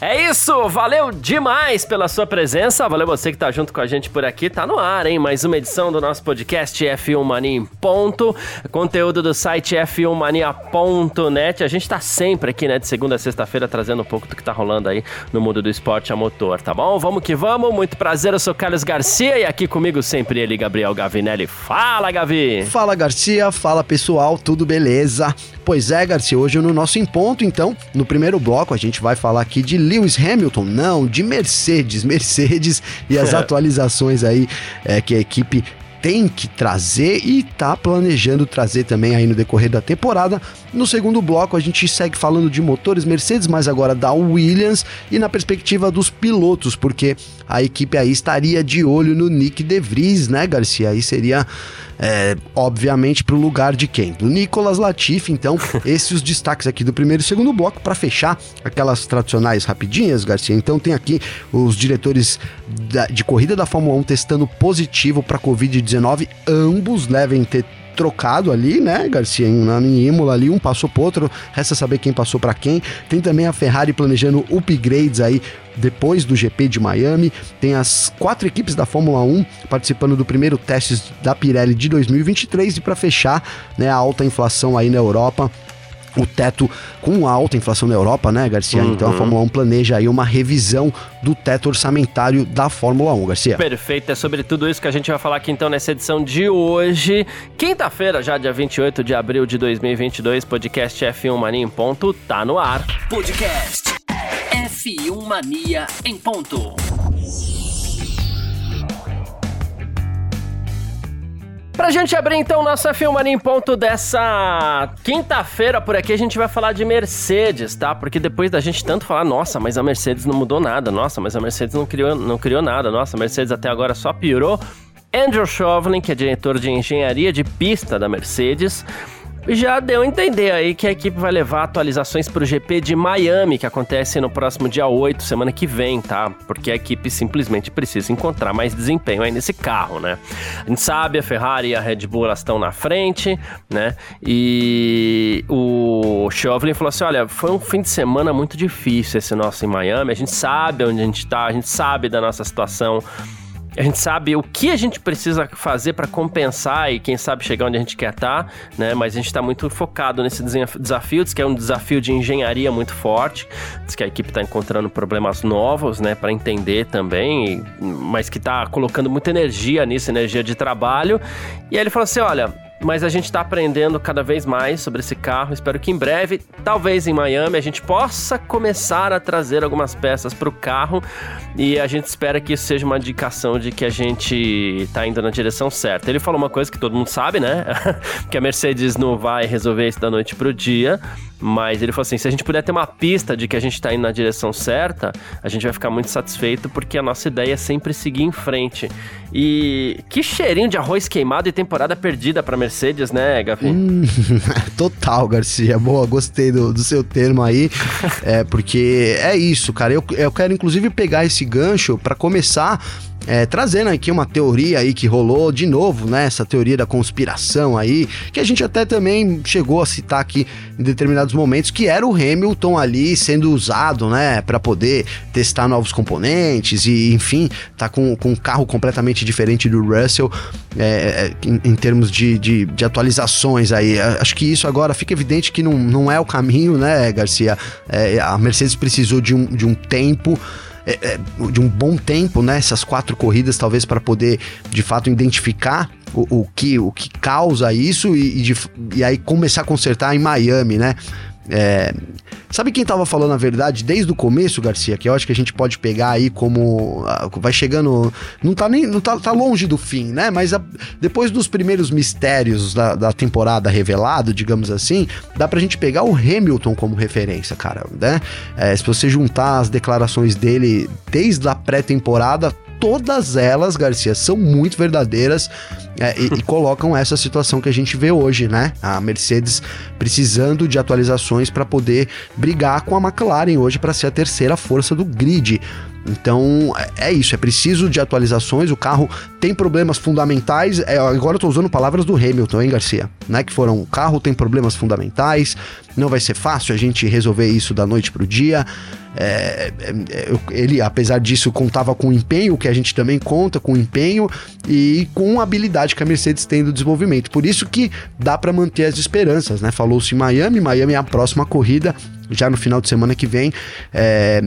É isso, valeu demais pela sua presença, valeu você que tá junto com a gente por aqui, tá no ar, hein? Mais uma edição do nosso podcast F1 Mania em ponto, conteúdo do site f1mania.net. A gente tá sempre aqui, né, de segunda a sexta-feira, trazendo um pouco do que tá rolando aí no mundo do esporte a motor, tá bom? Vamos que vamos, muito prazer, eu sou Carlos Garcia e aqui comigo sempre ele, Gabriel Gavinelli. Fala, Gavi! Fala, Garcia, fala pessoal, tudo beleza? Pois é, Garcia, hoje no nosso Em Ponto, então, no primeiro bloco, a gente vai falar aqui de Lewis Hamilton, não, de Mercedes, Mercedes e as atualizações aí é, que a equipe tem que trazer e tá planejando trazer também aí no decorrer da temporada. No segundo bloco a gente segue falando de motores Mercedes, mas agora da Williams e na perspectiva dos pilotos, porque a equipe aí estaria de olho no Nick De Vries, né, Garcia? Aí seria é, obviamente para o lugar de quem? Do Nicolas Latifi. Então, esses os destaques aqui do primeiro e segundo bloco para fechar aquelas tradicionais rapidinhas, Garcia. Então, tem aqui os diretores da, de corrida da Fórmula 1 testando positivo para Covid-19. Ambos devem ter trocado ali, né, Garcia, em, em Imola ali, um passou pro outro, resta saber quem passou para quem. Tem também a Ferrari planejando upgrades aí depois do GP de Miami. Tem as quatro equipes da Fórmula 1 participando do primeiro teste da Pirelli de 2023 e para fechar, né, a alta inflação aí na Europa o teto com alta inflação na Europa, né, Garcia? Uhum. Então a Fórmula 1 planeja aí uma revisão do teto orçamentário da Fórmula 1, Garcia. Perfeito, é sobre tudo isso que a gente vai falar aqui então nessa edição de hoje, quinta-feira, já dia 28 de abril de 2022, podcast F1 Mania em ponto, tá no ar. Podcast F1 Mania em ponto. Pra gente abrir então nossa Filmania em ponto dessa quinta-feira por aqui, a gente vai falar de Mercedes, tá? Porque depois da gente tanto falar, nossa, mas a Mercedes não mudou nada, nossa, mas a Mercedes não criou, não criou nada, nossa, a Mercedes até agora só piorou. Andrew Chauvelin, que é diretor de engenharia de pista da Mercedes, já deu a entender aí que a equipe vai levar atualizações para o GP de Miami, que acontece no próximo dia 8, semana que vem, tá? Porque a equipe simplesmente precisa encontrar mais desempenho aí nesse carro, né? A gente sabe, a Ferrari e a Red Bull elas estão na frente, né? E o Chauvelin falou assim: olha, foi um fim de semana muito difícil esse nosso em Miami, a gente sabe onde a gente tá, a gente sabe da nossa situação a gente sabe o que a gente precisa fazer para compensar e quem sabe chegar onde a gente quer estar, tá, né? Mas a gente está muito focado nesse desafio, diz que é um desafio de engenharia muito forte, diz que a equipe está encontrando problemas novos, né, para entender também, mas que está colocando muita energia nisso, energia de trabalho. E aí ele falou assim, olha, mas a gente está aprendendo cada vez mais sobre esse carro. Espero que em breve, talvez em Miami, a gente possa começar a trazer algumas peças para o carro e a gente espera que isso seja uma indicação de que a gente está indo na direção certa. Ele falou uma coisa que todo mundo sabe, né? que a Mercedes não vai resolver isso da noite para o dia. Mas ele falou assim: se a gente puder ter uma pista de que a gente está indo na direção certa, a gente vai ficar muito satisfeito, porque a nossa ideia é sempre seguir em frente. E que cheirinho de arroz queimado e temporada perdida para Mercedes, né, Gavi? Hum, total, Garcia. Boa, gostei do, do seu termo aí. é, porque é isso, cara. Eu, eu quero inclusive pegar esse gancho para começar é, trazendo aqui uma teoria aí que rolou de novo, né? Essa teoria da conspiração aí, que a gente até também chegou a citar aqui em determinados momentos, que era o Hamilton ali sendo usado, né? para poder testar novos componentes e, enfim, tá com, com um carro completamente diferente do Russell é, é em, em, termos de, de, de, atualizações aí. Acho que isso agora fica evidente que não, não é o caminho, né, Garcia? É, a Mercedes precisou de um, de um tempo é, é, de um bom tempo, né? Essas quatro corridas, talvez, para poder de fato identificar o, o, que, o que causa isso e, e, de, e aí começar a consertar em Miami, né? É, sabe quem tava falando a verdade desde o começo, Garcia? Que eu acho que a gente pode pegar aí como. Ah, vai chegando. Não tá nem. Não tá, tá longe do fim, né? Mas a, depois dos primeiros mistérios da, da temporada revelado, digamos assim, dá pra gente pegar o Hamilton como referência, cara, né? É, se você juntar as declarações dele desde a pré-temporada todas elas, Garcia, são muito verdadeiras é, e, e, colocam essa situação que a gente vê hoje, né? A Mercedes precisando de atualizações para poder brigar com a McLaren hoje para ser a terceira força do grid. Então é, isso, é preciso de atualizações. O carro tem problemas fundamentais. É, agora eu tô usando palavras do Hamilton, hein, Garcia? Né? Que foram: o carro tem problemas fundamentais, não vai ser fácil a gente resolver isso da noite pro dia. É, é, é ele, apesar disso, contava com empenho, que a gente também conta com empenho e com a habilidade que a Mercedes tem do desenvolvimento. Por isso que dá para manter as esperanças, né? Falou-se em Miami, Miami é a próxima corrida, já no final de semana que vem. É,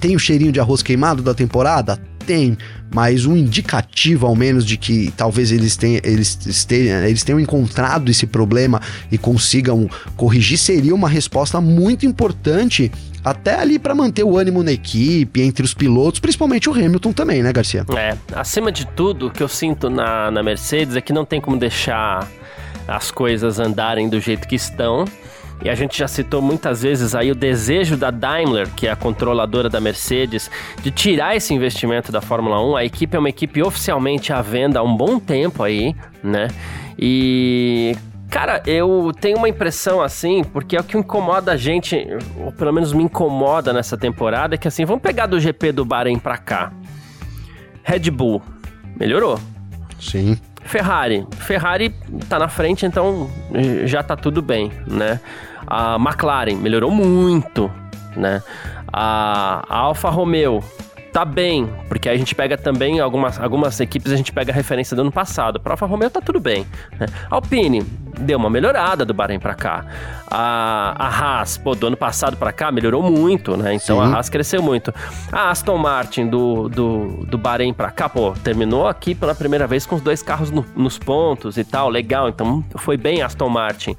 tem o cheirinho de arroz queimado da temporada? Tem, mas um indicativo ao menos de que talvez eles tenham, eles, estejam, eles tenham encontrado esse problema e consigam corrigir seria uma resposta muito importante até ali para manter o ânimo na equipe, entre os pilotos, principalmente o Hamilton também, né, Garcia? É, acima de tudo, o que eu sinto na, na Mercedes é que não tem como deixar as coisas andarem do jeito que estão. E a gente já citou muitas vezes aí o desejo da Daimler, que é a controladora da Mercedes, de tirar esse investimento da Fórmula 1. A equipe é uma equipe oficialmente à venda há um bom tempo aí, né? E Cara, eu tenho uma impressão assim, porque é o que incomoda a gente, ou pelo menos me incomoda nessa temporada, é que assim, vamos pegar do GP do Bahrein pra cá. Red Bull, melhorou. Sim. Ferrari. Ferrari tá na frente, então já tá tudo bem, né? A McLaren melhorou muito, né? A, a Alfa Romeo tá bem, porque aí a gente pega também algumas, algumas equipes, a gente pega a referência do ano passado. Para Alfa Romeo tá tudo bem. Né? Alpine deu uma melhorada do Bahrein para cá. A, a Haas, pô, do ano passado para cá melhorou muito, né? Então Sim. a Haas cresceu muito. A Aston Martin do, do, do Bahrein para cá, pô, terminou aqui pela primeira vez com os dois carros no, nos pontos e tal, legal. Então foi bem Aston Martin.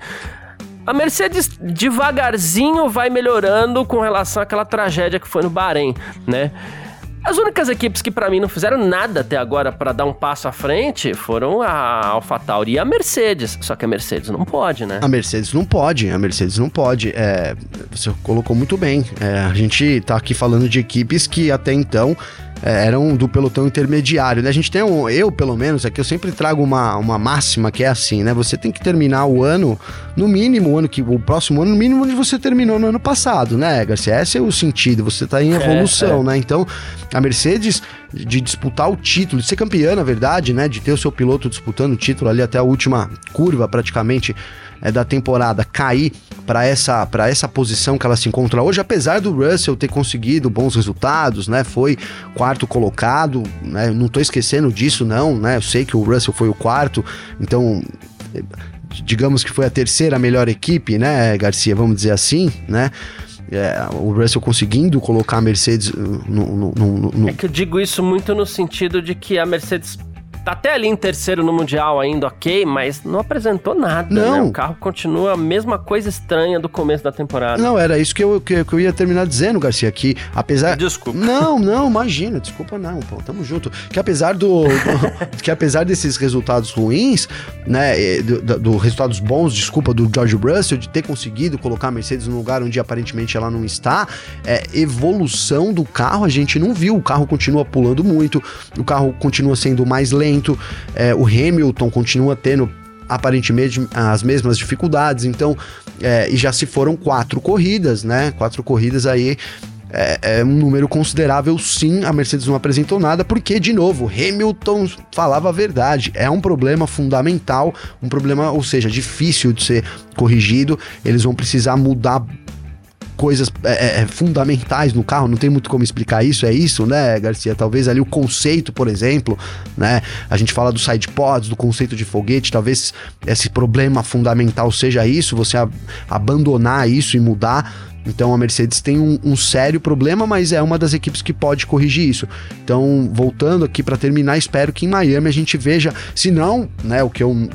A Mercedes devagarzinho vai melhorando com relação àquela tragédia que foi no Bahrein, né? As únicas equipes que para mim não fizeram nada até agora para dar um passo à frente foram a AlphaTauri e a Mercedes. Só que a Mercedes não pode, né? A Mercedes não pode, a Mercedes não pode. É, você colocou muito bem. É, a gente tá aqui falando de equipes que até então eram do pelotão intermediário. Né? A gente tem um, eu pelo menos, aqui eu sempre trago uma, uma máxima que é assim, né? Você tem que terminar o ano, no mínimo, o ano que o próximo ano, no mínimo onde você terminou no ano passado, né, Garcia? Esse é o sentido, você está em é, evolução, é, é. né? Então, a Mercedes de disputar o título, de ser campeã, na verdade, né? De ter o seu piloto disputando o título ali até a última curva, praticamente é, da temporada cair para essa, para essa posição que ela se encontra hoje, apesar do Russell ter conseguido bons resultados, né? Foi quarto colocado, né? Não tô esquecendo disso, não, né? Eu sei que o Russell foi o quarto, então digamos que foi a terceira melhor equipe, né, Garcia, vamos dizer assim, né? É, o Russell conseguindo colocar a Mercedes no, no, no, no, É que eu digo isso muito no sentido de que a Mercedes Tá até ali em terceiro no Mundial ainda, ok, mas não apresentou nada. Né? Não. Né? O carro continua a mesma coisa estranha do começo da temporada. Não, era isso que eu, que, que eu ia terminar dizendo, Garcia, que apesar... Desculpa. Não, não, imagina, desculpa não, pô, tamo junto. Que apesar do... que apesar desses resultados ruins, né, do, do, resultados bons, desculpa, do George Russell, de ter conseguido colocar a Mercedes num lugar onde aparentemente ela não está, é, evolução do carro a gente não viu. O carro continua pulando muito, o carro continua sendo mais lento, momento. É, o Hamilton continua tendo aparentemente as mesmas dificuldades, então, é, e já se foram quatro corridas, né? Quatro corridas aí. É, é, um número considerável, sim. A Mercedes não apresentou nada, porque, de novo, Hamilton falava a verdade. É um problema fundamental, um problema, ou seja, difícil de ser corrigido. Eles vão precisar mudar coisas é, é, é, fundamentais no carro, não tem muito como explicar isso, é isso, né, Garcia? Talvez ali o conceito, por exemplo, né? A gente fala do side pods, do conceito de foguete, talvez esse problema fundamental seja isso, você a, abandonar isso e mudar. Então a Mercedes tem um, um, sério problema, mas é uma das equipes que pode corrigir isso. Então, voltando aqui para terminar, espero que em Miami a gente veja, se não, né, o que eu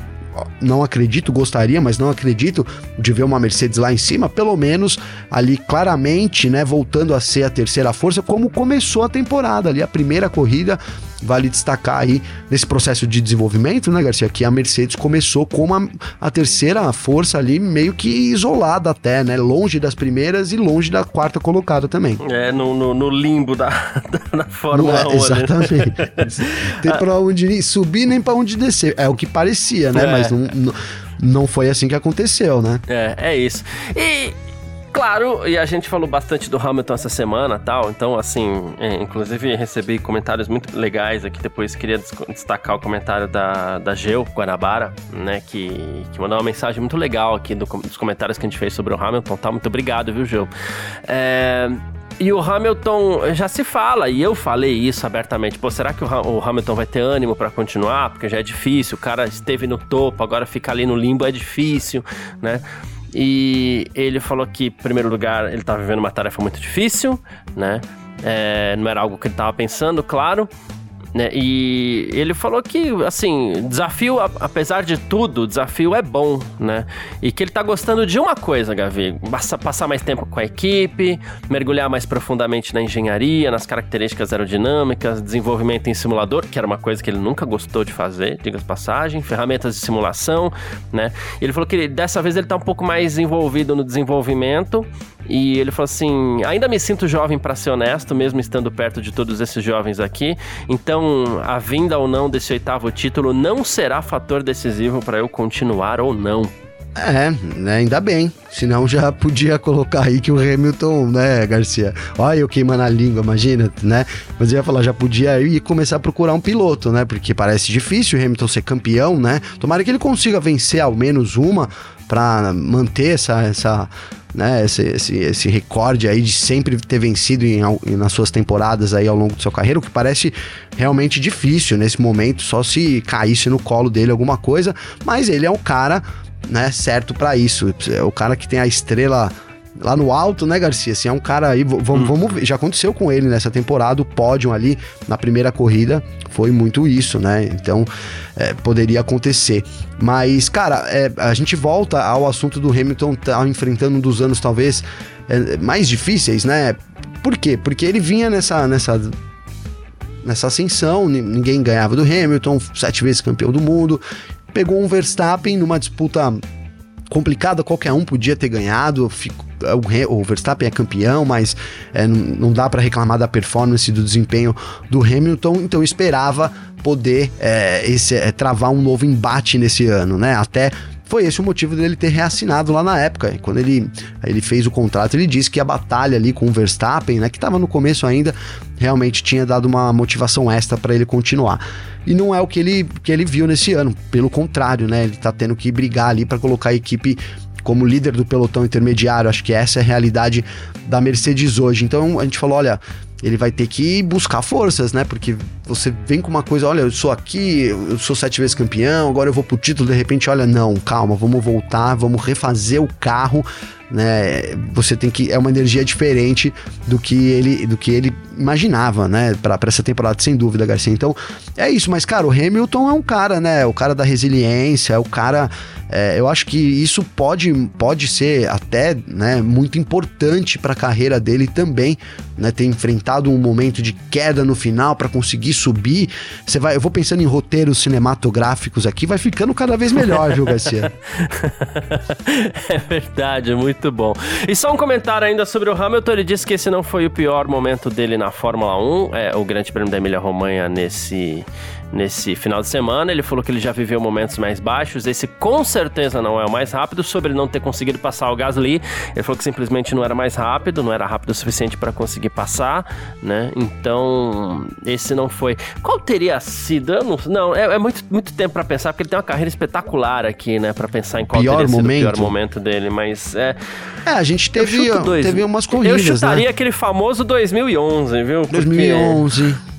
não acredito, gostaria, mas não acredito de ver uma Mercedes lá em cima, pelo menos ali claramente, né, voltando a ser a terceira força, como começou a temporada ali, a primeira corrida vale destacar aí nesse processo de desenvolvimento, né, Garcia, que a Mercedes começou como a, a terceira força ali, meio que isolada até, né? Longe das primeiras e longe da quarta colocada também. É, no, no, no limbo da, da, da Fórmula é, 1. Né? Exatamente. Tem pra onde subir nem pra onde descer. É o que parecia, né? É. Mas não, não, não foi assim que aconteceu, né? É, é isso. E Claro, e a gente falou bastante do Hamilton essa semana tal, então, assim, é, inclusive recebi comentários muito legais aqui. Depois queria destacar o comentário da, da Geu Guanabara, né, que, que mandou uma mensagem muito legal aqui do, dos comentários que a gente fez sobre o Hamilton tal. Muito obrigado, viu, Geu? É. E o Hamilton já se fala, e eu falei isso abertamente. Pô, será que o, Hamilton vai ter ânimo para continuar? Porque já é difícil, o cara esteve no topo, agora ficar ali no limbo é difícil, né? E ele falou que, em primeiro lugar, ele estava vivendo uma tarefa muito difícil, né? É, não era algo que ele estava pensando, claro. Né? E ele falou que, assim, desafio, apesar de tudo, desafio é bom, né? E que ele tá gostando de uma coisa, Gavi: passar mais tempo com a equipe, mergulhar mais profundamente na engenharia, nas características aerodinâmicas, desenvolvimento em simulador, que era uma coisa que ele nunca gostou de fazer, diga-se passagem, ferramentas de simulação, né? E ele falou que dessa vez ele tá um pouco mais envolvido no desenvolvimento e ele falou assim: ainda me sinto jovem para ser honesto, mesmo estando perto de todos esses jovens aqui. Então, a vinda ou não desse oitavo título não será fator decisivo para eu continuar ou não. É, né, ainda bem. Senão já podia colocar aí que o Hamilton, né, Garcia? Olha eu queimando a língua, imagina, né? Mas eu ia falar, já podia ir começar a procurar um piloto, né? Porque parece difícil o Hamilton ser campeão, né? Tomara que ele consiga vencer ao menos uma para manter essa, essa né, esse, esse, esse recorde aí de sempre ter vencido em, em, nas suas temporadas aí ao longo do seu carreira, o que parece realmente difícil nesse momento, só se caísse no colo dele alguma coisa, mas ele é um cara, né, certo para isso, é o cara que tem a estrela lá no alto, né, Garcia? Assim, é um cara aí, vamos, hum. vamos ver, já aconteceu com ele nessa temporada, o pódio ali na primeira corrida foi muito isso, né? Então, é, poderia acontecer. Mas, cara, é, a gente volta ao assunto do Hamilton tá enfrentando um dos anos talvez é, mais difíceis, né? Por quê? Porque ele vinha nessa, nessa nessa ascensão, ninguém ganhava do Hamilton, sete vezes campeão do mundo, pegou um Verstappen numa disputa complicada, qualquer um podia ter ganhado, fico, o, o Verstappen é campeão, mas é, não, não, dá para reclamar da performance do desempenho do Hamilton, então esperava poder é, esse, é, travar um novo embate nesse ano, né? Até foi esse o motivo dele ter reassinado lá na época. Quando ele, ele fez o contrato, ele disse que a batalha ali com o Verstappen, né, que estava no começo ainda, realmente tinha dado uma motivação extra para ele continuar. E não é o que ele, que ele viu nesse ano, pelo contrário, né? Ele está tendo que brigar ali para colocar a equipe como líder do pelotão intermediário. Acho que essa é a realidade da Mercedes hoje. Então a gente falou: olha, ele vai ter que buscar forças, né? Porque você vem com uma coisa, olha, eu sou aqui, eu sou sete vezes campeão, agora eu vou pro título, de repente, olha, não, calma, vamos voltar, vamos refazer o carro, né? Você tem que é uma energia diferente do que ele do que ele imaginava, né? Para essa temporada, sem dúvida, Garcia. Então, é isso, mas cara, o Hamilton é um cara, né? O cara da resiliência, é o cara é, eu acho que isso pode, pode ser até né, muito importante para a carreira dele também, né, ter enfrentado um momento de queda no final para conseguir subir. Você vai, eu vou pensando em roteiros cinematográficos aqui, vai ficando cada vez melhor, viu, Garcia? é verdade, muito bom. E só um comentário ainda sobre o Hamilton, ele disse que esse não foi o pior momento dele na Fórmula 1, é o Grande Prêmio da Emília-Romanha nesse nesse final de semana. Ele falou que ele já viveu momentos mais baixos. Esse com certeza não é o mais rápido, sobre ele não ter conseguido passar o Gasly. Ele falou que simplesmente não era mais rápido, não era rápido o suficiente para conseguir passar, né? Então, esse não foi. Qual teria sido? Não, não é, é, muito, muito tempo para pensar, porque ele tem uma carreira espetacular aqui, né? Para pensar em qual pior teria momento. sido o pior momento dele, mas é. É, a gente teve, dois, teve umas corridas. Eu chutaria né? aquele famoso 2011, viu? Porque... 2011.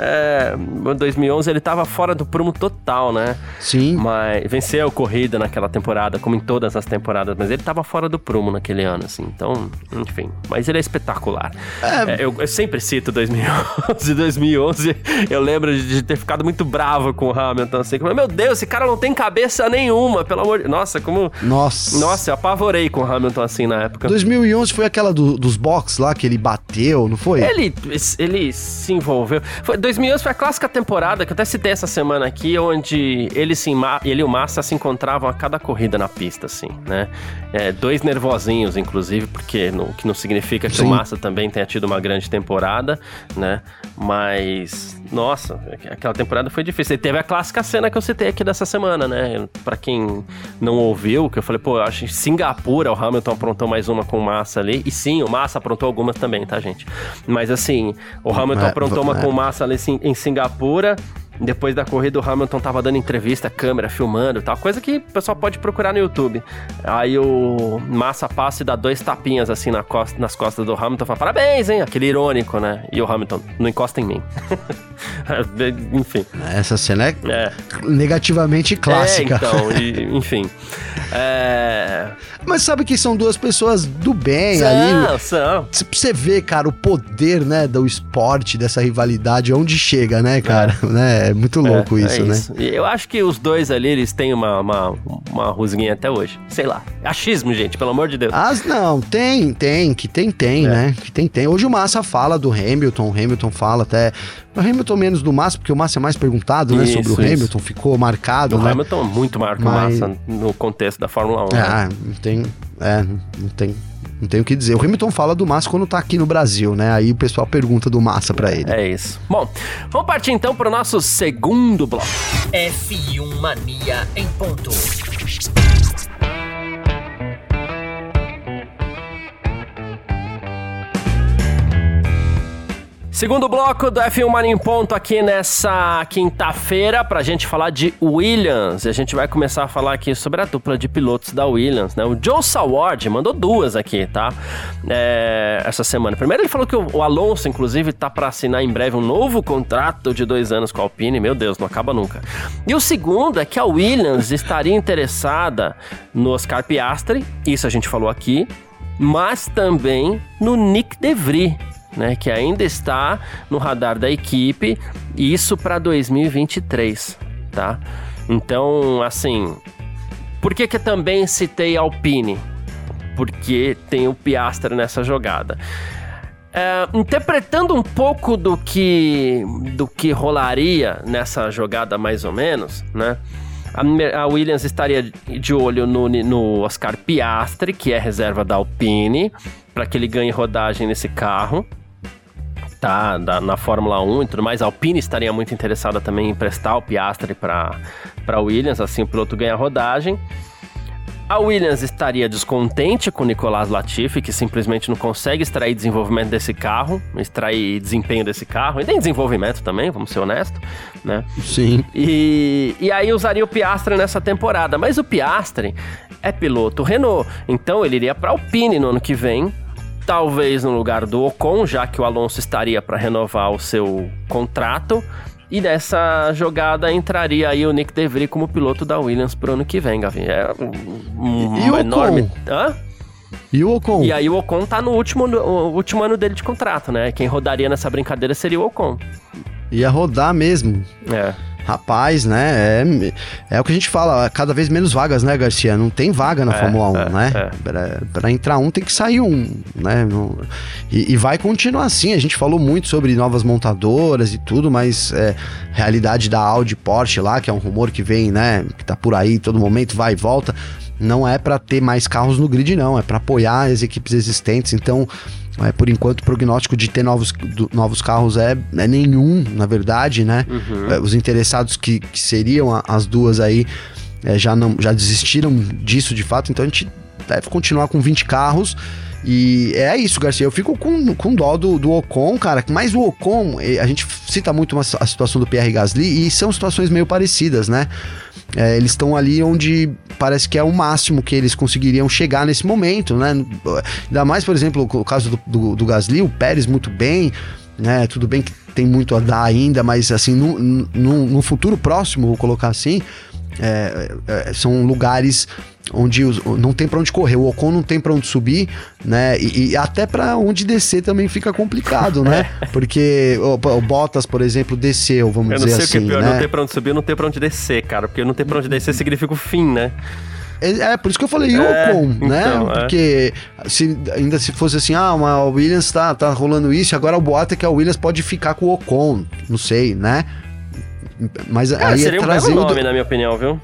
É, em 2011 ele tava fora do prumo total, né? Sim. Mas venceu a corrida naquela temporada, como em todas as temporadas, mas ele tava fora do prumo naquele ano, assim. Então, enfim. Mas ele é espetacular. É... É, eu, eu, sempre cito 2011. 2011, eu lembro de ter ficado muito bravo com o Hamilton, assim. Como, Meu Deus, esse cara não tem cabeça nenhuma, pelo amor de... Nossa, como... Nossa. Nossa, eu apavorei com o Hamilton, assim, na época. 2011 foi aquela do, dos box lá que ele bateu, não foi? Ele, ele se envolveu. Foi 2011 foi a clássica temporada que eu até citei essa semana aqui, onde ele, se, ele e o Massa se encontravam a cada corrida na pista, assim, né? É, dois nervosinhos, inclusive, porque no, que não significa que Sim. o Massa também tenha tido uma grande temporada, né? Mas, nossa, aquela temporada foi difícil. E teve a clássica cena que eu citei aqui dessa semana, né? Pra quem não ouviu, que eu falei, pô, eu acho que Singapura o Hamilton aprontou mais uma com Massa ali. E sim, o Massa aprontou algumas também, tá, gente? Mas assim, o Hamilton é, aprontou uma é. com o Massa ali em Singapura. Depois da corrida, o Hamilton tava dando entrevista, câmera, filmando tal. Coisa que o pessoal pode procurar no YouTube. Aí o Massa passa e dá dois tapinhas assim na costa, nas costas do Hamilton. Fala, parabéns, hein? Aquele irônico, né? E o Hamilton, não encosta em mim. enfim. Essa cena é, é, negativamente clássica. É, então, e, enfim. É... Mas sabe que são duas pessoas do bem são, ali. São. Você vê, cara, o poder, né, do esporte, dessa rivalidade, onde chega, né, cara? É. né? É muito louco é, isso, é né? Isso. Eu acho que os dois ali, eles têm uma, uma, uma rusguinha até hoje. Sei lá. Achismo, gente, pelo amor de Deus. As, não, tem, tem, que tem, tem, é. né? Que tem, tem. Hoje o Massa fala do Hamilton, o Hamilton fala até. O Hamilton menos do Massa, porque o Massa é mais perguntado, né? Sobre o isso. Hamilton, ficou marcado. O né? Hamilton muito marca Mas... o Massa no contexto da Fórmula 1. Ah, né? não tem. É, não tem. Não tenho o que dizer. O Hamilton fala do Massa quando tá aqui no Brasil, né? Aí o pessoal pergunta do Massa para ele. É isso. Bom, vamos partir então para o nosso segundo bloco. F1 Mania em ponto. Segundo bloco do F1 Mania em Ponto aqui nessa quinta-feira pra gente falar de Williams. E a gente vai começar a falar aqui sobre a dupla de pilotos da Williams, né? O Joe Saward mandou duas aqui, tá? É, essa semana. Primeiro ele falou que o Alonso, inclusive, tá para assinar em breve um novo contrato de dois anos com a Alpine. Meu Deus, não acaba nunca. E o segundo é que a Williams estaria interessada no Oscar Piastri, isso a gente falou aqui, mas também no Nick DeVry né, que ainda está no radar da equipe, isso para 2023, tá? Então, assim, por que que também citei Alpine? Porque tem o Piastre nessa jogada. É, interpretando um pouco do que do que rolaria nessa jogada mais ou menos, né? A, Williams estaria de olho no, no Oscar Piastri, que é reserva da Alpine, para que ele ganhe rodagem nesse carro tá da, na Fórmula 1 e tudo mais. A Alpine estaria muito interessada também em emprestar o Piastri para Williams, assim o piloto ganha rodagem. A Williams estaria descontente com o Nicolas Latifi, que simplesmente não consegue extrair desenvolvimento desse carro, extrair desempenho desse carro, e nem desenvolvimento também, vamos ser honestos, né? Sim. E, e aí usaria o Piastri nessa temporada, mas o Piastri é piloto Renault, então ele iria para Alpine no ano que vem, talvez no lugar do Ocon, já que o Alonso estaria para renovar o seu contrato. E nessa jogada entraria aí o Nick DeVry como piloto da Williams pro ano que vem, Gavi. É um, um e enorme. Hã? E o Ocon? E aí o Ocon tá no último, no último ano dele de contrato, né? Quem rodaria nessa brincadeira seria o Ocon. Ia rodar mesmo. É. Rapaz, né? É, é o que a gente fala, cada vez menos vagas, né, Garcia? Não tem vaga na é, Fórmula 1, é, né? É. Pra, pra, entrar um tem que sair um, né? E, e, vai continuar assim. A gente falou muito sobre novas montadoras e tudo, mas é, realidade da Audi Porsche lá, que é um rumor que vem, né? Que tá por aí todo momento, vai e volta. Não é para ter mais carros no grid, não. É para apoiar as equipes existentes. Então, é, por enquanto, o prognóstico de ter novos, do, novos carros é, é, nenhum, na verdade, né? Uhum. É, os interessados que, que seriam a, as duas aí é, já, não, já desistiram disso de fato, então a gente deve continuar com 20 carros. E é isso, Garcia. Eu fico com, com dó do, do Ocon, cara. Mas o Ocon, a gente cita muito uma, a situação do Pierre Gasly e são situações meio parecidas, né? É, eles estão ali onde parece que é o máximo que eles conseguiriam chegar nesse momento, né? Ainda mais, por exemplo, o caso do, do, do Gasly, o Pérez muito bem, né? Tudo bem que tem muito a dar ainda, mas assim, no, no, no futuro próximo, vou colocar assim, é, é, são lugares onde os, não tem para onde correr, o Ocon não tem para onde subir, né? E, e até para onde descer também fica complicado, né? É. Porque o, o, Bottas, por exemplo, desceu, vamos dizer assim. Eu não sei o que é assim, pior, né? não ter para onde subir, não ter para onde descer, cara, porque não ter para onde descer significa o fim, né? É, é, por isso que eu falei é, Ocon, né? Então, é. Porque se, ainda se fosse assim, ah, a Williams tá, tá rolando isso, agora o boato é que a Williams pode ficar com o Ocon, não sei, né? Mas Cara, aí seria é um belo nome, na minha opinião, viu?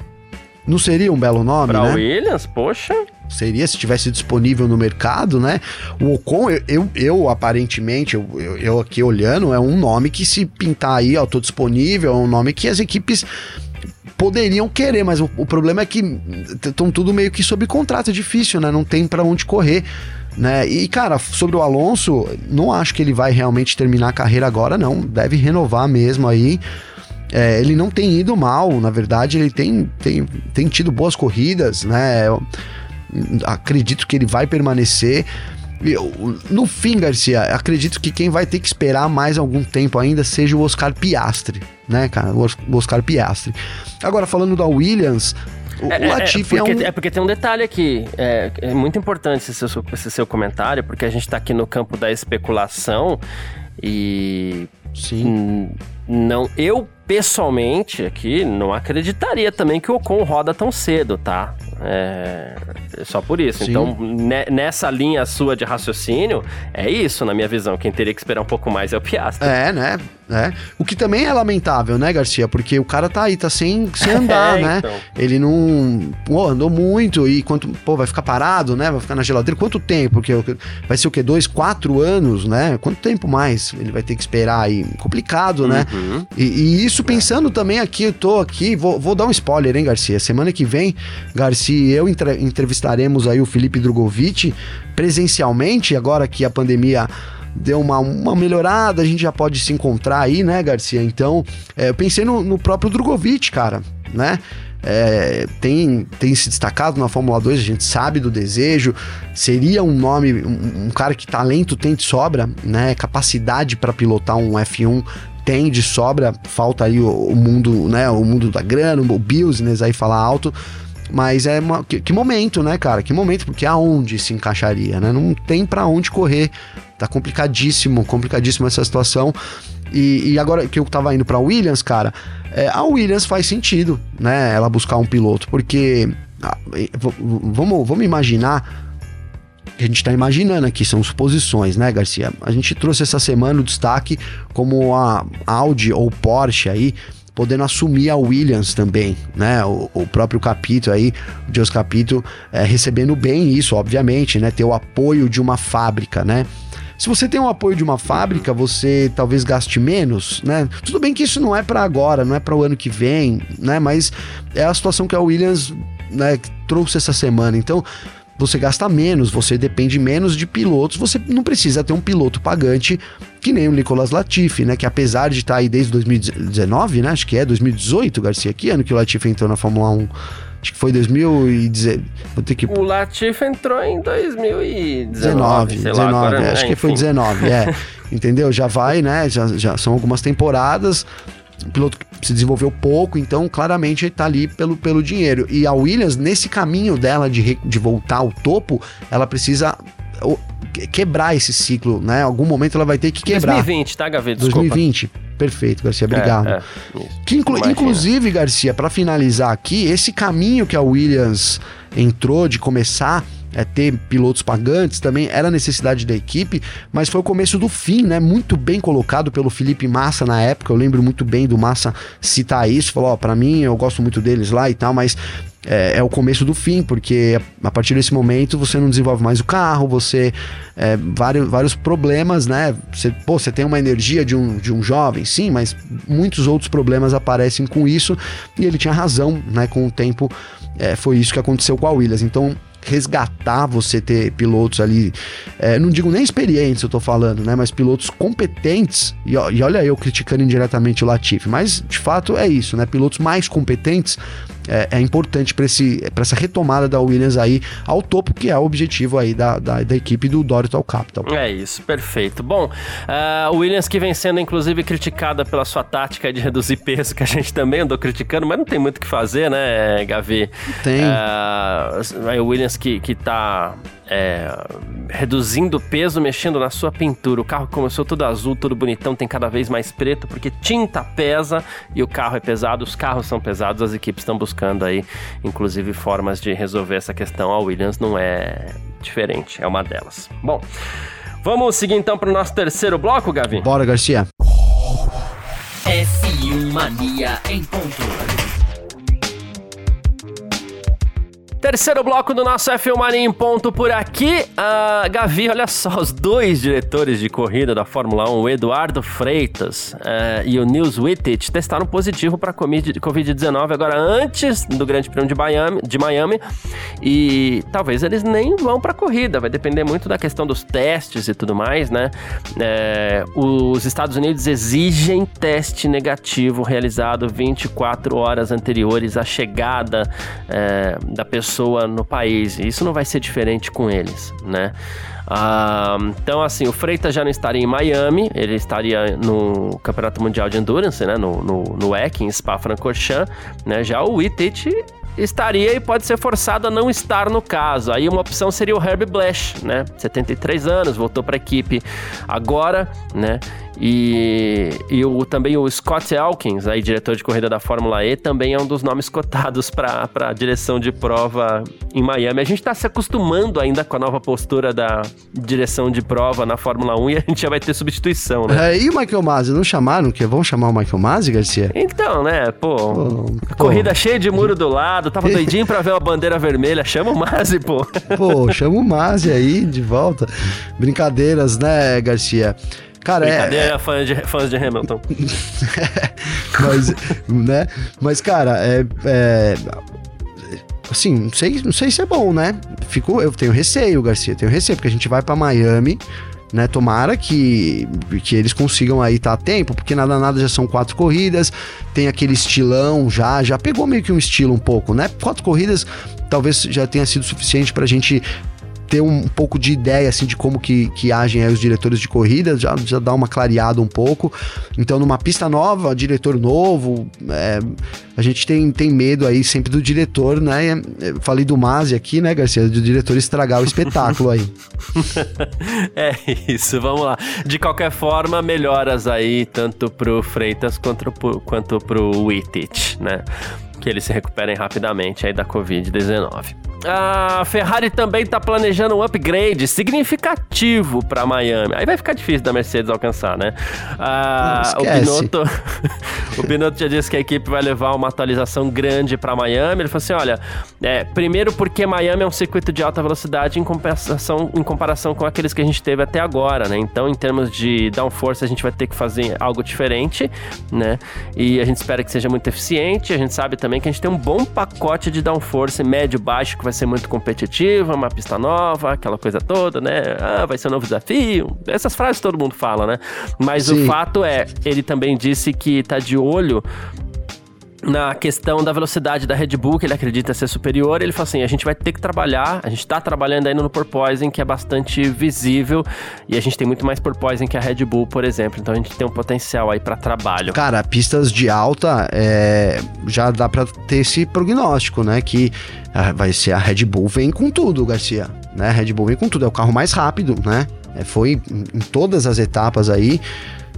Não seria um belo nome, pra né? Williams, poxa. Seria se tivesse disponível no mercado, né? O Ocon, eu, eu, eu aparentemente, eu, eu, eu, aqui olhando, é um nome que se pintar aí, ó, tô disponível, é um nome que as equipes poderiam querer, mas o, o problema é que estão tudo meio que sob contrato, é difícil, né? Não tem para onde correr. Né? E, cara, sobre o Alonso, não acho que ele vai realmente terminar a carreira agora, não. Deve renovar mesmo aí. É, ele não tem ido mal, na verdade, ele tem, tem, tem tido boas corridas, né? Eu acredito que ele vai permanecer. No fim, Garcia, acredito que quem vai ter que esperar mais algum tempo ainda seja o Oscar Piastri, né, cara? O Oscar Piastri. Agora, falando da Williams, o, é, o é, Latifi é, é, porque, é, um... é porque tem um detalhe aqui. É, é muito importante esse seu, esse seu comentário, porque a gente está aqui no campo da especulação e. Sim. Não, eu pessoalmente aqui não acreditaria também que o Ocon roda tão cedo, tá? É, só por isso. Sim. Então, ne, nessa linha sua de raciocínio, é isso, na minha visão. Quem teria que esperar um pouco mais é o Piastri. É, né? É. O que também é lamentável, né, Garcia? Porque o cara tá aí, tá sem, sem andar, é, né? Então. Ele não. Pô, andou muito e quanto. Pô, vai ficar parado, né? Vai ficar na geladeira. Quanto tempo? Porque vai ser o quê? Dois, quatro anos, né? Quanto tempo mais ele vai ter que esperar aí? Complicado, né? Uhum. E, e, isso pensando também aqui, eu tô aqui, vou, vou dar um spoiler, hein, Garcia? Semana que vem, Garcia e eu entre, entrevistaremos aí o Felipe Drogovic presencialmente, agora que a pandemia deu uma, uma melhorada, a gente já pode se encontrar aí, né, Garcia? Então, é, eu pensei no, no próprio Drogovic, cara, né? É, tem, tem se destacado na Fórmula 2, a gente sabe do desejo, seria um nome, um, um cara que talento tem de sobra, né? Capacidade para pilotar um F1 tem de sobra, falta aí o, o, mundo, né? O mundo da grana, o business aí falar alto. Mas é uma, que, que, momento, né, cara? Que momento, porque aonde se encaixaria, né? Não tem para onde correr. Tá complicadíssimo, complicadíssimo essa situação. E, e agora que eu tava indo pra Williams, cara, é, a Williams faz sentido, né? Ela buscar um piloto, porque. Ah, vamos, vamos imaginar que a gente está imaginando aqui, são suposições, né, Garcia? A gente trouxe essa semana o destaque como a Audi ou Porsche aí podendo assumir a Williams também, né? O, o próprio Capito aí, o Deus Capito, é, recebendo bem isso, obviamente, né? Ter o apoio de uma fábrica, né? Se você tem o apoio de uma fábrica, você talvez gaste menos, né? Tudo bem que isso não é para agora, não é para o ano que vem, né? Mas é a situação que a Williams né, trouxe essa semana. Então, você gasta menos, você depende menos de pilotos, você não precisa ter um piloto pagante que nem o Nicolas Latifi, né? Que apesar de estar tá aí desde 2019, né? Acho que é 2018, Garcia, que ano que o Latifi entrou na Fórmula 1? Acho que foi 2019. Vou ter que... O Latifi entrou em 2019. 19, 19 agora, é, acho é, que foi 19, é. Entendeu? Já vai, né? Já, já são algumas temporadas um piloto que se desenvolveu pouco, então claramente ele tá ali pelo, pelo dinheiro. E a Williams, nesse caminho dela de, de voltar ao topo, ela precisa quebrar esse ciclo, né? Algum momento ela vai ter que quebrar. 2020, tá, Gaveta? 2020. Perfeito, Garcia, obrigado. É, é, que inclu inclusive, Garcia, para finalizar aqui, esse caminho que a Williams entrou de começar é, ter pilotos pagantes também era necessidade da equipe, mas foi o começo do fim, né? Muito bem colocado pelo Felipe Massa na época. Eu lembro muito bem do Massa citar isso, falou: ó, para mim eu gosto muito deles lá e tal, mas é, é, o começo do fim, porque a partir desse momento você não desenvolve mais o carro, você. É, vários, vários problemas, né? Você, pô, você tem uma energia de um, de um jovem, sim, mas muitos outros problemas aparecem com isso, e ele tinha razão, né? Com o tempo, é, foi isso que aconteceu com a Williams. Então, resgatar você ter pilotos ali, é, não digo nem experientes, eu tô falando, né? Mas pilotos competentes, e, e olha eu criticando indiretamente o Latifi, mas de fato é isso, né? Pilotos mais competentes é, é importante para essa retomada da Williams aí ao topo, que é o objetivo aí da, da, da equipe do Dorital Capital. É isso, perfeito. Bom, uh, o Williams que vem sendo inclusive criticada pela sua tática de reduzir peso, que a gente também andou criticando, mas não tem muito o que fazer, né, Gavi? Tem. Uh, o Williams que, que tá é, reduzindo o peso, mexendo na sua pintura. O carro começou todo azul, todo bonitão, tem cada vez mais preto, porque tinta pesa e o carro é pesado, os carros são pesados, as equipes estão buscando aí, inclusive, formas de resolver essa questão. A Williams não é diferente, é uma delas. Bom, vamos seguir então para o nosso terceiro bloco, Gavi? Bora, Garcia. F1 Mania em ponto. Terceiro bloco do nosso F1 Mania em ponto por aqui. Uh, Gavi, olha só, os dois diretores de corrida da Fórmula 1, o Eduardo Freitas uh, e o Nils Wittich, testaram positivo para Covid-19 agora antes do Grande Prêmio de Miami, de Miami. E talvez eles nem vão para a corrida, vai depender muito da questão dos testes e tudo mais, né? É, os Estados Unidos exigem teste negativo realizado 24 horas anteriores à chegada é, da pessoa pessoa no país. E isso não vai ser diferente com eles, né? Ah, então, assim, o Freitas já não estaria em Miami, ele estaria no Campeonato Mundial de Endurance, né? No, no, no EC, em Spa-Francorchamps, né? Já o Wittich estaria e pode ser forçado a não estar no caso. Aí uma opção seria o Herb Blash, né? 73 anos, voltou para a equipe agora, né? E, e o, também o Scott Elkins, aí, diretor de corrida da Fórmula E, também é um dos nomes cotados para a direção de prova em Miami. A gente está se acostumando ainda com a nova postura da direção de prova na Fórmula 1 e a gente já vai ter substituição, né? É, e o Michael Masi, não chamaram? Que vão chamar o Michael Masi, Garcia? Então, né, pô, pô corrida pô. cheia de muro do lado, tava doidinho para ver uma bandeira vermelha, chama o Masi, pô. Pô, chama o Masi aí de volta. Brincadeiras, né, Garcia? Cara, Brincadeira, é, é... Fãs, de, fãs de Hamilton. mas, né? Mas, cara, é, é assim, não sei, não sei se é bom, né? Fico, eu tenho receio, Garcia, tenho receio, porque a gente vai para Miami, né? Tomara que, que eles consigam aí estar tá a tempo, porque nada nada já são quatro corridas, tem aquele estilão já, já pegou meio que um estilo um pouco, né? Quatro corridas talvez já tenha sido suficiente para a gente ter um pouco de ideia assim de como que, que agem os diretores de corrida, já, já dá uma clareada um pouco. Então, numa pista nova, diretor novo, é, a gente tem, tem medo aí sempre do diretor, né? Eu falei do Mazi aqui, né, Garcia? Do diretor estragar o espetáculo aí. é isso, vamos lá. De qualquer forma, melhoras aí, tanto pro Freitas quanto pro, quanto pro Wittich, né? Que eles se recuperem rapidamente aí da Covid-19 a Ferrari também está planejando um upgrade significativo para Miami. Aí vai ficar difícil da Mercedes alcançar, né? Ah, o Binotto, o Binotto já disse que a equipe vai levar uma atualização grande para Miami. Ele falou assim: olha, é, primeiro porque Miami é um circuito de alta velocidade em comparação, em comparação com aqueles que a gente teve até agora, né? Então, em termos de downforce, a gente vai ter que fazer algo diferente, né? E a gente espera que seja muito eficiente. A gente sabe também que a gente tem um bom pacote de downforce médio-baixo que vai ser muito competitiva, uma pista nova, aquela coisa toda, né? Ah, vai ser um novo desafio. Essas frases todo mundo fala, né? Mas Sim. o fato é, ele também disse que tá de olho na questão da velocidade da Red Bull, que ele acredita ser superior, ele falou assim: a gente vai ter que trabalhar, a gente está trabalhando ainda no porpoising, que é bastante visível, e a gente tem muito mais porpoising que a Red Bull, por exemplo, então a gente tem um potencial aí para trabalho. Cara, pistas de alta, é, já dá para ter esse prognóstico, né? Que ah, vai ser a Red Bull vem com tudo, Garcia, né? A Red Bull vem com tudo, é o carro mais rápido, né? É, foi em todas as etapas aí,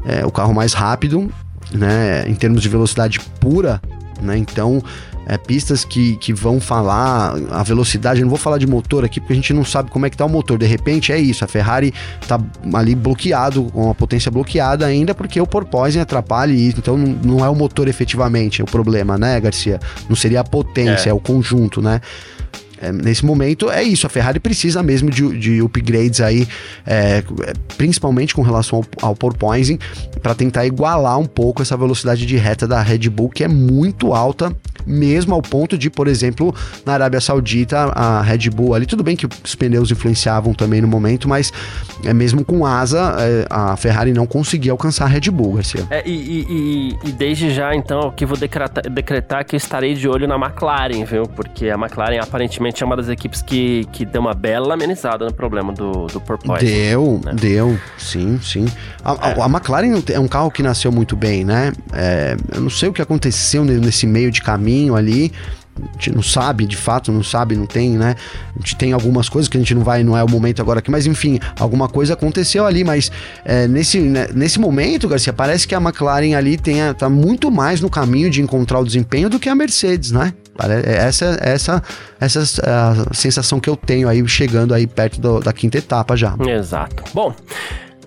é, o carro mais rápido, né? Em termos de velocidade pura, né? Então, é, pistas que, que vão falar a velocidade, eu não vou falar de motor aqui porque a gente não sabe como é que tá o motor. De repente é isso, a Ferrari tá ali bloqueado, com a potência bloqueada ainda, porque o porpoising atrapalha isso. Então não, não é o motor efetivamente o problema, né, Garcia? Não seria a potência, é, é o conjunto, né? É, nesse momento é isso, a Ferrari precisa mesmo de, de upgrades aí, é, principalmente com relação ao, ao porpoising, para tentar igualar um pouco essa velocidade de reta da Red Bull, que é muito alta mesmo ao ponto de, por exemplo, na Arábia Saudita, a Red Bull ali, tudo bem que os pneus influenciavam também no momento, mas é, mesmo com asa, é, a Ferrari não conseguia alcançar a Red Bull, Garcia. É, e, e, e, desde já, então, que vou decretar, decretar que eu estarei de olho na McLaren, viu? Porque a McLaren aparentemente é uma das equipes que, que deu uma bela amenizada no problema do, do porpoise. Deu, né? deu, sim, sim. A, a, a, McLaren é um carro que nasceu muito bem, né? É, eu não sei o que aconteceu nesse meio de caminho ali. a gente não sabe, de fato, não sabe, não tem, né? A gente tem algumas coisas que a gente não vai, não é o momento agora aqui, mas enfim, alguma coisa aconteceu ali, mas é, nesse, né, nesse momento, Garcia, parece que a McLaren ali tem, tá muito mais no caminho de encontrar o desempenho do que a Mercedes, né? Essa, essa, essa é a sensação que eu tenho aí chegando aí perto do, da quinta etapa já. Exato. Bom.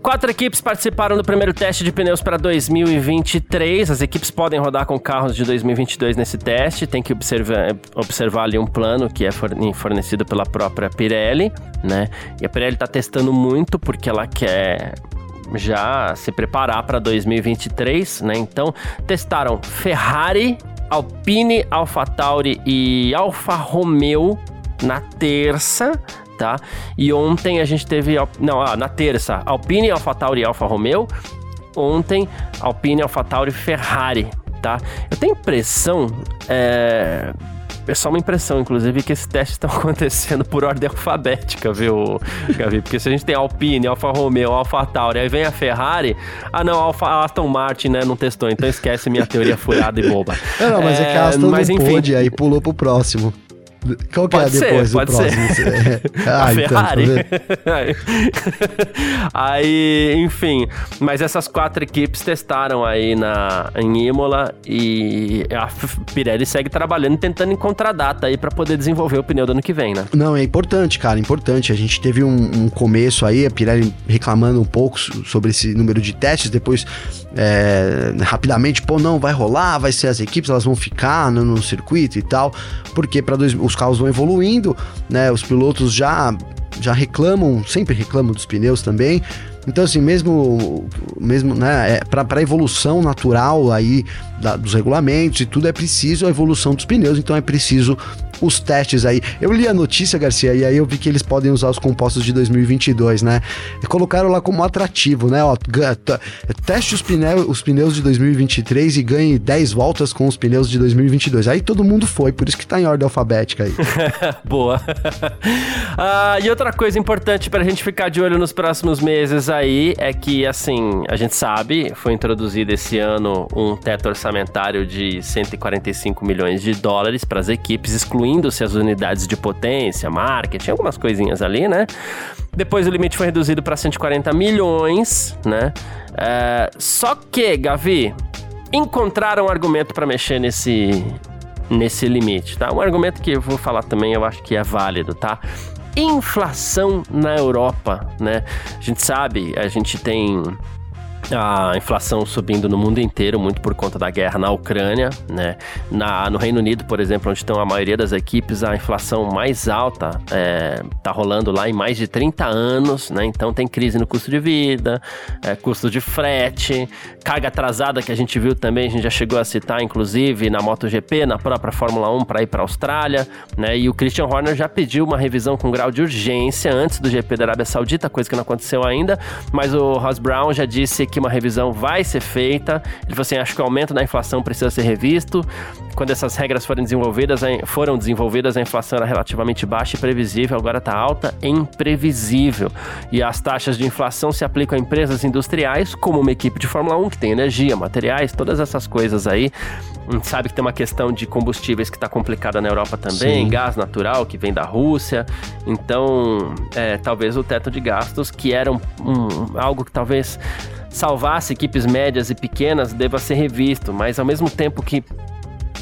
Quatro equipes participaram do primeiro teste de pneus para 2023. As equipes podem rodar com carros de 2022 nesse teste. Tem que observar, observar ali um plano que é fornecido pela própria Pirelli, né? E a Pirelli está testando muito porque ela quer já se preparar para 2023, né? Então, testaram Ferrari, Alpine, AlphaTauri e Alfa Romeo na terça, tá? E ontem a gente teve. Não, ah, na terça, Alpine, AlphaTauri e Alfa Romeo. Ontem, Alpine, AlphaTauri e Ferrari, tá? Eu tenho impressão. É é só uma impressão, inclusive, que esses testes estão acontecendo por ordem alfabética, viu, Gavi? Porque se a gente tem Alpine, Alfa Romeo, Alfa Tauri, aí vem a Ferrari, ah não, Alfa Aston Martin, né, não testou, então esquece minha teoria furada e boba. Não, não mas é, é que a Aston mas, não enfim, pôde, aí pulou pro próximo. Qual que é pode é depois ser, pode próximo? Ser. ah, a então, Ferrari. Então, aí, enfim, mas essas quatro equipes testaram aí na, em Imola e a Pirelli segue trabalhando tentando encontrar data aí para poder desenvolver o pneu do ano que vem, né? Não, é importante, cara, importante. A gente teve um, um começo aí, a Pirelli reclamando um pouco sobre esse número de testes, depois é, rapidamente, pô, não, vai rolar, vai ser as equipes, elas vão ficar no, no circuito e tal, porque para os carros vão evoluindo, né? Os pilotos já já reclamam, sempre reclamam dos pneus também. Então, assim, mesmo, mesmo né, é, para evolução natural aí da, dos regulamentos e tudo, é preciso a evolução dos pneus, então é preciso os testes aí. Eu li a notícia, Garcia, e aí eu vi que eles podem usar os compostos de 2022, né? E colocaram lá como atrativo, né? Ó, teste os pneus, os pneus de 2023 e ganhe 10 voltas com os pneus de 2022. Aí todo mundo foi, por isso que tá em ordem alfabética aí. Boa. ah, e outra coisa importante pra gente ficar de olho nos próximos meses aí é que, assim, a gente sabe, foi introduzido esse ano um teto orçamentário de 145 milhões de dólares para as equipes, excluindo incluindo-se as unidades de potência, marketing, algumas coisinhas ali, né? Depois o limite foi reduzido para 140 milhões, né? É, só que, Gavi, encontraram um argumento para mexer nesse, nesse limite, tá? Um argumento que eu vou falar também, eu acho que é válido, tá? Inflação na Europa, né? A gente sabe, a gente tem a inflação subindo no mundo inteiro, muito por conta da guerra na Ucrânia, né? Na, no Reino Unido, por exemplo, onde estão a maioria das equipes, a inflação mais alta é, tá rolando lá em mais de 30 anos, né? Então tem crise no custo de vida, é, custo de frete, carga atrasada que a gente viu também, a gente já chegou a citar, inclusive, na MotoGP, na própria Fórmula 1 para ir para a Austrália, né? E o Christian Horner já pediu uma revisão com grau de urgência antes do GP da Arábia Saudita, coisa que não aconteceu ainda, mas o Ross Brown já disse que uma revisão vai ser feita. Ele falou assim: acho que o aumento da inflação precisa ser revisto. Quando essas regras forem desenvolvidas, foram desenvolvidas, a inflação era relativamente baixa e previsível, agora está alta e imprevisível. E as taxas de inflação se aplicam a empresas industriais, como uma equipe de Fórmula 1 que tem energia, materiais, todas essas coisas aí. A gente sabe que tem uma questão de combustíveis que está complicada na Europa também, Sim. gás natural que vem da Rússia. Então, é, talvez o teto de gastos, que era um, um, algo que talvez salvasse equipes médias e pequenas deva ser revisto, mas ao mesmo tempo que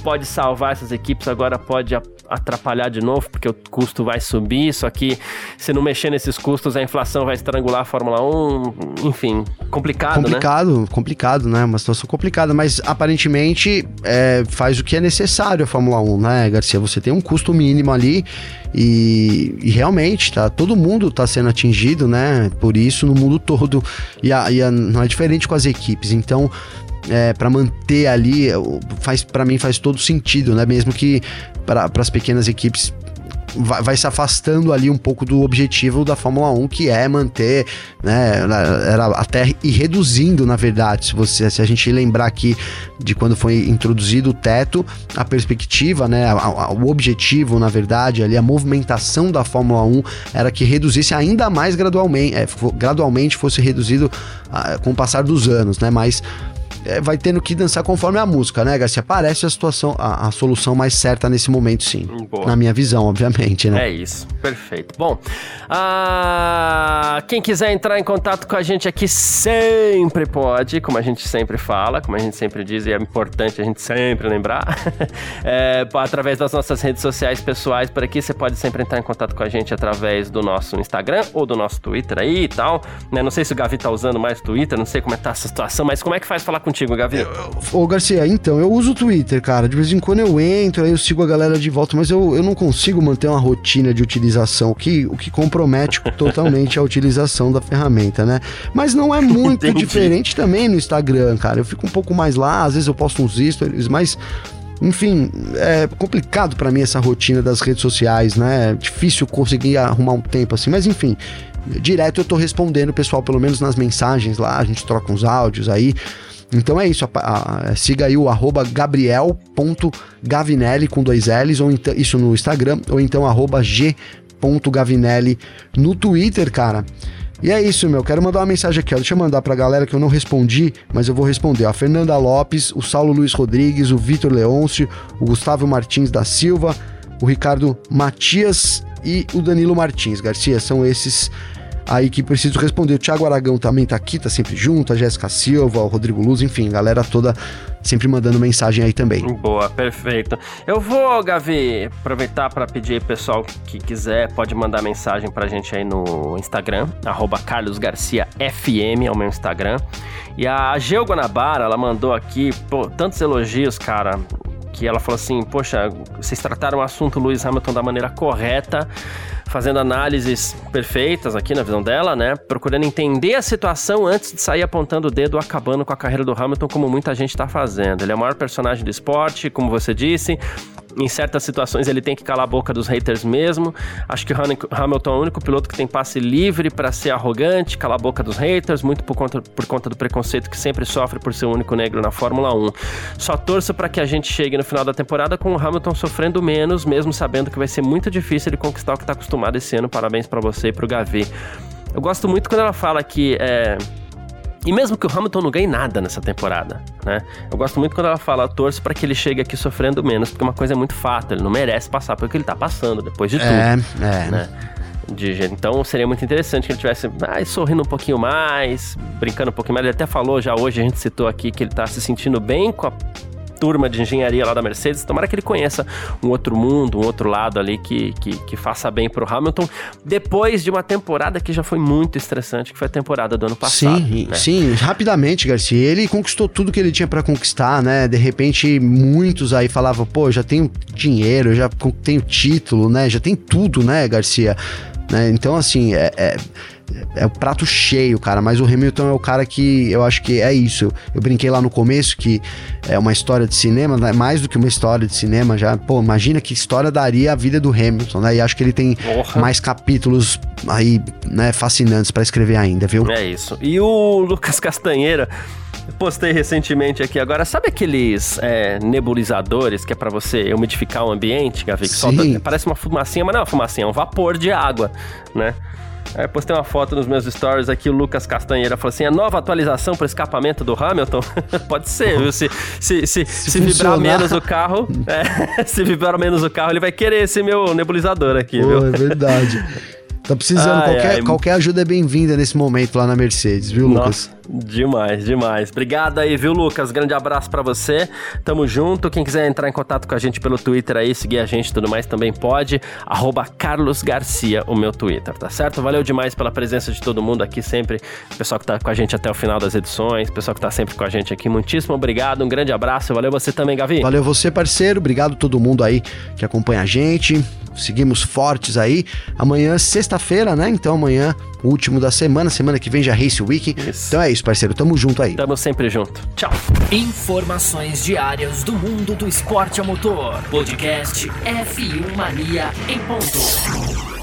pode salvar essas equipes, agora pode atrapalhar de novo, porque o custo vai subir, só que se não mexer nesses custos, a inflação vai estrangular a Fórmula 1, enfim, complicado, complicado né? Complicado, né? Uma situação complicada, mas aparentemente é, faz o que é necessário a Fórmula 1, né, Garcia? Você tem um custo mínimo ali e, e realmente, tá, todo mundo está sendo atingido, né, por isso no mundo todo, e, a, e a, não é diferente com as equipes, então é, para manter ali, faz para mim faz todo sentido, né? Mesmo que para as pequenas equipes vai, vai, se afastando ali um pouco do objetivo da Fórmula 1, que é manter, né, era até e reduzindo, na verdade, se você se a gente lembrar aqui de quando foi introduzido o teto, a perspectiva, né, a, a, o objetivo, na verdade, ali a movimentação da Fórmula 1 era que reduzisse ainda mais gradualmente, é, gradualmente fosse reduzido ah, com o passar dos anos, né, mas é, vai tendo que dançar conforme a música, né, Garcia? Parece a situação, a, a solução mais certa nesse momento, sim. Boa. Na minha visão, obviamente, né? É isso, perfeito. Bom, ah, quem quiser entrar em contato com a gente aqui sempre pode, como a gente sempre fala, como a gente sempre diz, e é importante a gente sempre lembrar, é, através das nossas redes sociais pessoais por aqui, você pode sempre entrar em contato com a gente através do nosso Instagram ou do nosso Twitter aí e tal. Né? Não sei se o Gavi tá usando mais Twitter, não sei como é que tá essa situação, mas como é que faz falar contigo, Gavi? Ô, Garcia, então, eu uso o Twitter, cara. De vez em quando eu entro, aí eu sigo a galera de volta, mas eu, eu não consigo manter uma rotina de utilização, que, o que compromete totalmente a utilização da ferramenta, né? Mas não é muito diferente também no Instagram, cara. Eu fico um pouco mais lá, às vezes eu posto uns stories, mas enfim, é complicado para mim essa rotina das redes sociais, né? É difícil conseguir arrumar um tempo assim, mas enfim, direto eu tô respondendo o pessoal, pelo menos nas mensagens lá, a gente troca uns áudios aí. Então é isso, a, a, siga aí o arroba gabriel.gavinelli com dois L's, ou então, isso no Instagram, ou então arroba g.gavinelli no Twitter, cara. E é isso, meu. Quero mandar uma mensagem aqui, ó. Deixa eu mandar pra galera que eu não respondi, mas eu vou responder. A Fernanda Lopes, o Saulo Luiz Rodrigues, o Vitor Leôncio, o Gustavo Martins da Silva, o Ricardo Matias e o Danilo Martins. Garcia, são esses aí que preciso responder. O Thiago Aragão também tá aqui, tá sempre junto, a Jéssica Silva, o Rodrigo Luz, enfim, galera toda sempre mandando mensagem aí também. Boa, perfeito. Eu vou, Gavi, aproveitar para pedir pessoal que quiser, pode mandar mensagem pra gente aí no Instagram, arroba carlosgarciafm, é o meu Instagram. E a Geo Guanabara, ela mandou aqui pô, tantos elogios, cara que ela falou assim: Poxa, vocês trataram o assunto Lewis Hamilton da maneira correta, fazendo análises perfeitas aqui na visão dela, né? Procurando entender a situação antes de sair apontando o dedo, acabando com a carreira do Hamilton, como muita gente está fazendo. Ele é o maior personagem do esporte, como você disse, em certas situações ele tem que calar a boca dos haters mesmo. Acho que o Hamilton é o único piloto que tem passe livre para ser arrogante, calar a boca dos haters, muito por conta, por conta do preconceito que sempre sofre por ser o único negro na Fórmula 1. Só torço para que a gente chegue no final da temporada com o Hamilton sofrendo menos, mesmo sabendo que vai ser muito difícil ele conquistar o que está acostumado esse ano. Parabéns para você e para o Gavi. Eu gosto muito quando ela fala que é, e mesmo que o Hamilton não ganhe nada nessa temporada, né? Eu gosto muito quando ela fala, torço para que ele chegue aqui sofrendo menos, porque uma coisa é muito fato, ele não merece passar pelo que ele tá passando depois de tudo. É, é. Né? De, então seria muito interessante que ele tivesse ah, sorrindo um pouquinho mais, brincando um pouquinho mais. Ele até falou já hoje, a gente citou aqui que ele tá se sentindo bem com a turma de engenharia lá da Mercedes. Tomara que ele conheça um outro mundo, um outro lado ali que, que, que faça bem pro Hamilton. Depois de uma temporada que já foi muito estressante, que foi a temporada do ano passado. Sim, né? sim, rapidamente, Garcia. Ele conquistou tudo que ele tinha para conquistar, né? De repente, muitos aí falavam, pô, já tenho dinheiro, já tenho título, né? Já tem tudo, né, Garcia? Né? Então, assim, é, é é o prato cheio, cara. Mas o Hamilton é o cara que eu acho que é isso. Eu, eu brinquei lá no começo que é uma história de cinema, né? mais do que uma história de cinema já. Pô, imagina que história daria a vida do Hamilton, né? E acho que ele tem Porra. mais capítulos aí, né, fascinantes para escrever ainda, viu? É isso. E o Lucas Castanheira postei recentemente aqui agora. Sabe aqueles é, nebulizadores que é para você umidificar o ambiente, Gavi? Que solta, parece uma fumacinha, mas não é uma fumacinha, é um vapor de água, né? Aí postei uma foto nos meus stories aqui, o Lucas Castanheira falou assim: a nova atualização para escapamento do Hamilton? Pode ser, viu? Se, se, se, se, se vibrar menos o carro, é, se vibrar menos o carro, ele vai querer esse meu nebulizador aqui, Pô, viu? É verdade. Tá precisando, ai, qualquer, ai, qualquer ajuda é bem-vinda nesse momento lá na Mercedes, viu, Lucas? demais, demais. Obrigado aí, viu, Lucas? Grande abraço para você. Tamo junto. Quem quiser entrar em contato com a gente pelo Twitter aí, seguir a gente e tudo mais também pode. Arroba Carlos Garcia, o meu Twitter, tá certo? Valeu demais pela presença de todo mundo aqui sempre. Pessoal que tá com a gente até o final das edições, pessoal que tá sempre com a gente aqui. Muitíssimo obrigado, um grande abraço. Valeu você também, Gavi. Valeu você, parceiro. Obrigado todo mundo aí que acompanha a gente. Seguimos fortes aí. Amanhã, sexta-feira, né? Então amanhã, último da semana. Semana que vem já Race Week. Isso. Então é isso, parceiro. Tamo junto aí. Tamo sempre junto. Tchau. Informações diárias do mundo do esporte a motor. Podcast F1 Mania em ponto.